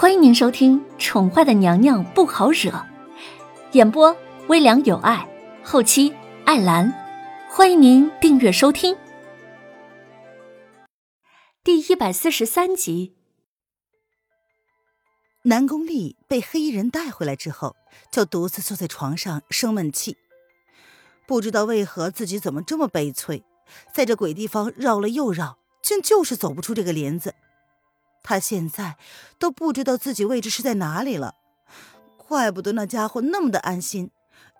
欢迎您收听《宠坏的娘娘不好惹》，演播微凉有爱，后期艾兰。欢迎您订阅收听。第一百四十三集，南宫丽被黑衣人带回来之后，就独自坐在床上生闷气，不知道为何自己怎么这么悲催，在这鬼地方绕了又绕，竟就是走不出这个帘子。他现在都不知道自己位置是在哪里了，怪不得那家伙那么的安心，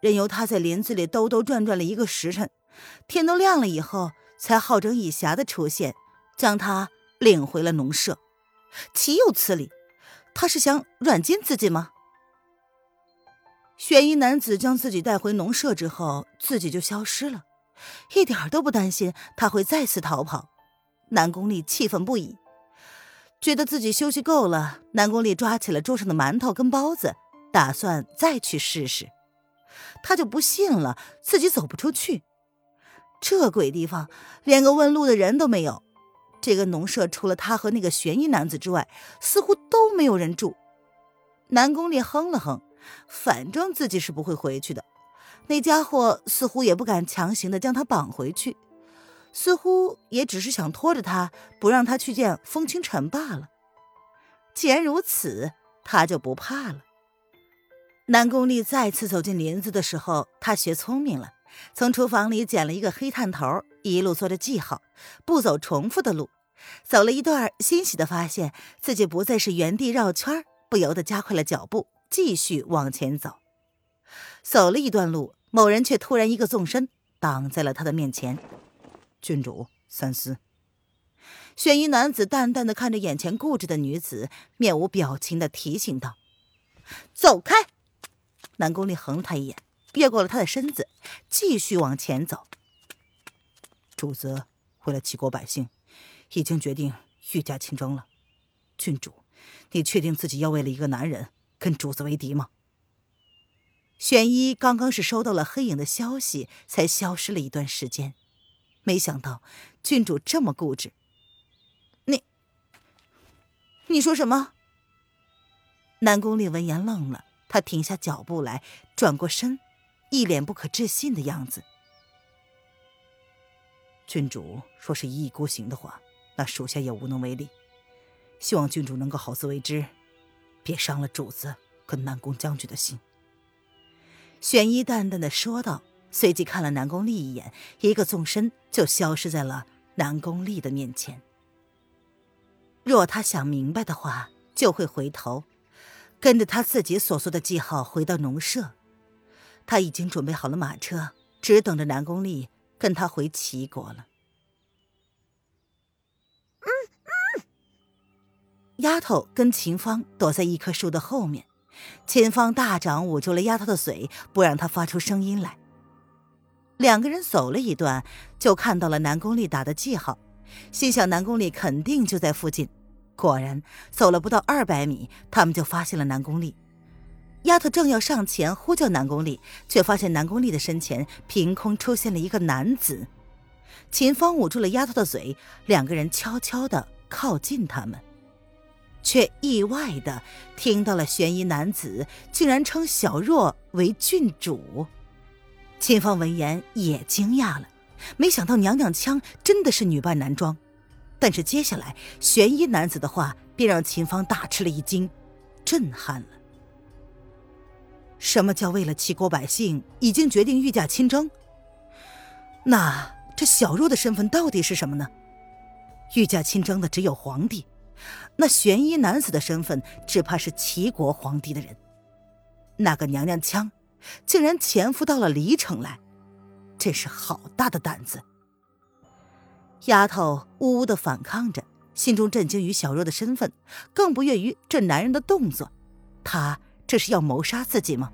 任由他在林子里兜兜转转了一个时辰，天都亮了以后才好整以暇的出现，将他领回了农舍。岂有此理！他是想软禁自己吗？悬疑男子将自己带回农舍之后，自己就消失了，一点都不担心他会再次逃跑。南宫丽气愤不已。觉得自己休息够了，南宫烈抓起了桌上的馒头跟包子，打算再去试试。他就不信了，自己走不出去。这鬼地方，连个问路的人都没有。这个农舍除了他和那个悬疑男子之外，似乎都没有人住。南宫烈哼了哼，反正自己是不会回去的。那家伙似乎也不敢强行的将他绑回去。似乎也只是想拖着他，不让他去见风清晨罢了。既然如此，他就不怕了。南宫丽再次走进林子的时候，他学聪明了，从厨房里捡了一个黑炭头，一路做着记号，不走重复的路。走了一段，欣喜的发现自己不再是原地绕圈，不由得加快了脚步，继续往前走。走了一段路，某人却突然一个纵身，挡在了他的面前。郡主，三思。玄衣男子淡淡的看着眼前固执的女子，面无表情的提醒道：“走开！”南宫烈横了他一眼，越过了他的身子，继续往前走。主子为了齐国百姓，已经决定御驾亲征了。郡主，你确定自己要为了一个男人跟主子为敌吗？玄一刚刚是收到了黑影的消息，才消失了一段时间。没想到郡主这么固执。你，你说什么？南宫烈闻言愣了，他停下脚步来，转过身，一脸不可置信的样子。郡主若是一意孤行的话，那属下也无能为力。希望郡主能够好自为之，别伤了主子跟南宫将军的心。玄一淡淡的说道。随即看了南宫丽一眼，一个纵身就消失在了南宫丽的面前。若他想明白的话，就会回头，跟着他自己所说的记号回到农舍。他已经准备好了马车，只等着南宫丽跟他回齐国了。嗯嗯。丫头跟秦芳躲在一棵树的后面，秦芳大掌捂住了丫头的嘴，不让她发出声音来。两个人走了一段，就看到了南宫丽打的记号，心想南宫丽肯定就在附近。果然，走了不到二百米，他们就发现了南宫丽。丫头正要上前呼叫南宫丽，却发现南宫丽的身前凭空出现了一个男子。秦芳捂住了丫头的嘴，两个人悄悄地靠近他们，却意外地听到了悬疑男子竟然称小若为郡主。秦芳闻言也惊讶了，没想到娘娘腔真的是女扮男装。但是接下来玄衣男子的话便让秦芳大吃了一惊，震撼了。什么叫为了齐国百姓已经决定御驾亲征？那这小若的身份到底是什么呢？御驾亲征的只有皇帝，那玄衣男子的身份只怕是齐国皇帝的人。那个娘娘腔。竟然潜伏到了离城来，真是好大的胆子！丫头呜呜的反抗着，心中震惊于小若的身份，更不悦于这男人的动作。他这是要谋杀自己吗？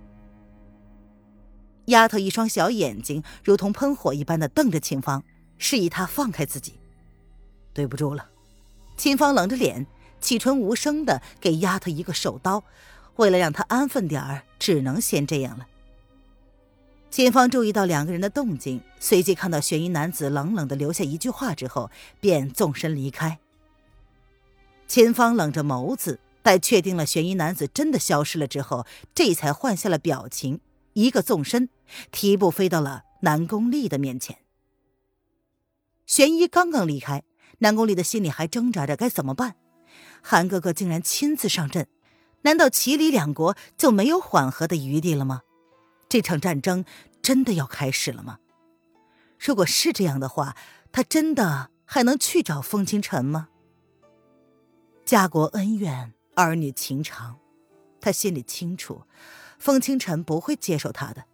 丫头一双小眼睛如同喷火一般的瞪着秦芳，示意他放开自己。对不住了，秦芳冷着脸，启唇无声的给丫头一个手刀，为了让她安分点儿，只能先这样了。秦芳注意到两个人的动静，随即看到悬疑男子冷冷的留下一句话之后，便纵身离开。秦芳冷着眸子，待确定了悬疑男子真的消失了之后，这才换下了表情，一个纵身，提步飞到了南宫丽的面前。悬疑刚刚离开，南宫丽的心里还挣扎着该怎么办。韩哥哥竟然亲自上阵，难道齐李两国就没有缓和的余地了吗？这场战争真的要开始了吗？如果是这样的话，他真的还能去找风清晨吗？家国恩怨。儿女情长，他心里清楚，风清晨不会接受他的。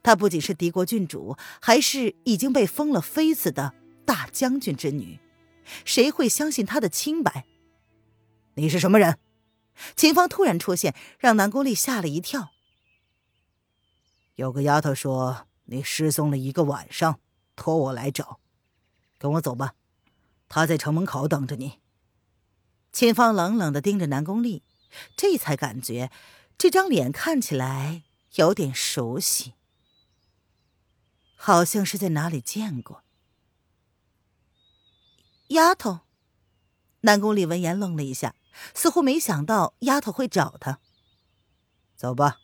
他不仅是敌国郡主，还是已经被封了妃子的大将军之女，谁会相信他的清白？你是什么人？秦芳突然出现，让南宫丽吓了一跳。有个丫头说你失踪了一个晚上，托我来找，跟我走吧，她在城门口等着你。秦芳冷冷的盯着南宫丽，这才感觉这张脸看起来有点熟悉，好像是在哪里见过。丫头，南宫丽闻言愣了一下，似乎没想到丫头会找他。走吧，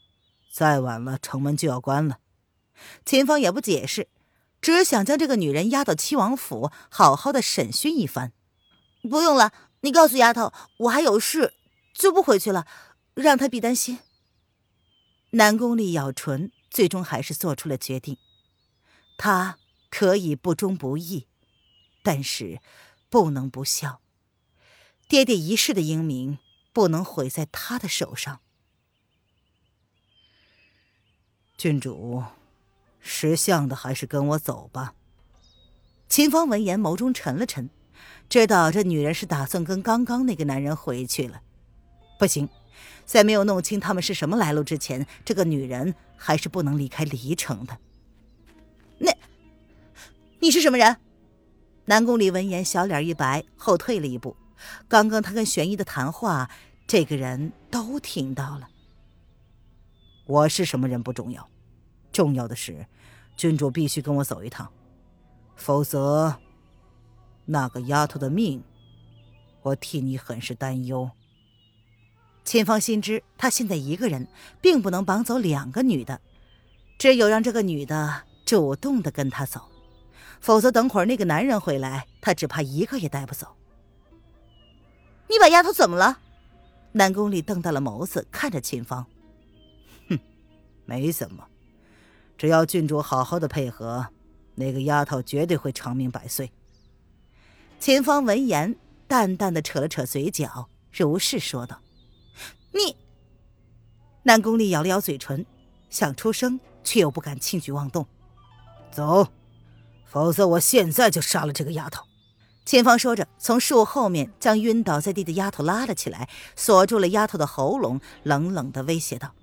再晚了城门就要关了。秦芳也不解释，只想将这个女人押到七王府，好好的审讯一番。不用了。你告诉丫头，我还有事，就不回去了，让她别担心。南宫丽咬唇，最终还是做出了决定。她可以不忠不义，但是不能不孝。爹爹一世的英名不能毁在他的手上。郡主，识相的还是跟我走吧。秦芳闻言，眸中沉了沉。知道这女人是打算跟刚刚那个男人回去了，不行，在没有弄清他们是什么来路之前，这个女人还是不能离开离城的。那，你是什么人？南宫里闻言，小脸一白，后退了一步。刚刚他跟玄一的谈话，这个人都听到了。我是什么人不重要，重要的是，郡主必须跟我走一趟，否则。那个丫头的命，我替你很是担忧。秦芳心知，他现在一个人，并不能绑走两个女的，只有让这个女的主动的跟他走，否则等会儿那个男人回来，他只怕一个也带不走。你把丫头怎么了？南宫里瞪大了眸子看着秦芳，没怎么，只要郡主好好的配合，那个丫头绝对会长命百岁。秦芳闻言，淡淡的扯了扯嘴角，如是说道：“你。”南宫丽咬了咬嘴唇，想出声，却又不敢轻举妄动。走，否则我现在就杀了这个丫头。秦芳说着，从树后面将晕倒在地的丫头拉了起来，锁住了丫头的喉咙，冷冷的威胁道：“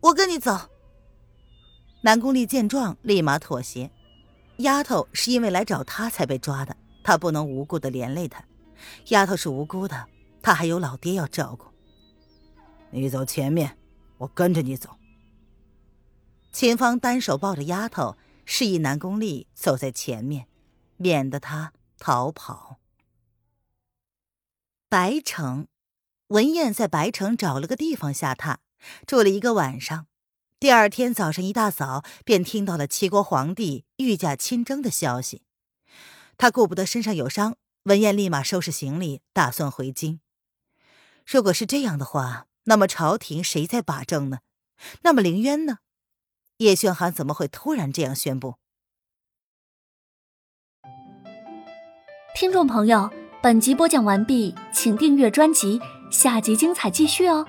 我跟你走。”南宫丽见状，立马妥协。丫头是因为来找他才被抓的，他不能无故的连累她。丫头是无辜的，他还有老爹要照顾。你走前面，我跟着你走。秦芳单手抱着丫头，示意南宫丽走在前面，免得她逃跑。白城，文燕在白城找了个地方下榻，住了一个晚上。第二天早上一大早，便听到了齐国皇帝御驾亲征的消息。他顾不得身上有伤，文彦立马收拾行李，打算回京。如果是这样的话，那么朝廷谁在把政呢？那么凌渊呢？叶轩寒怎么会突然这样宣布？听众朋友，本集播讲完毕，请订阅专辑，下集精彩继续哦。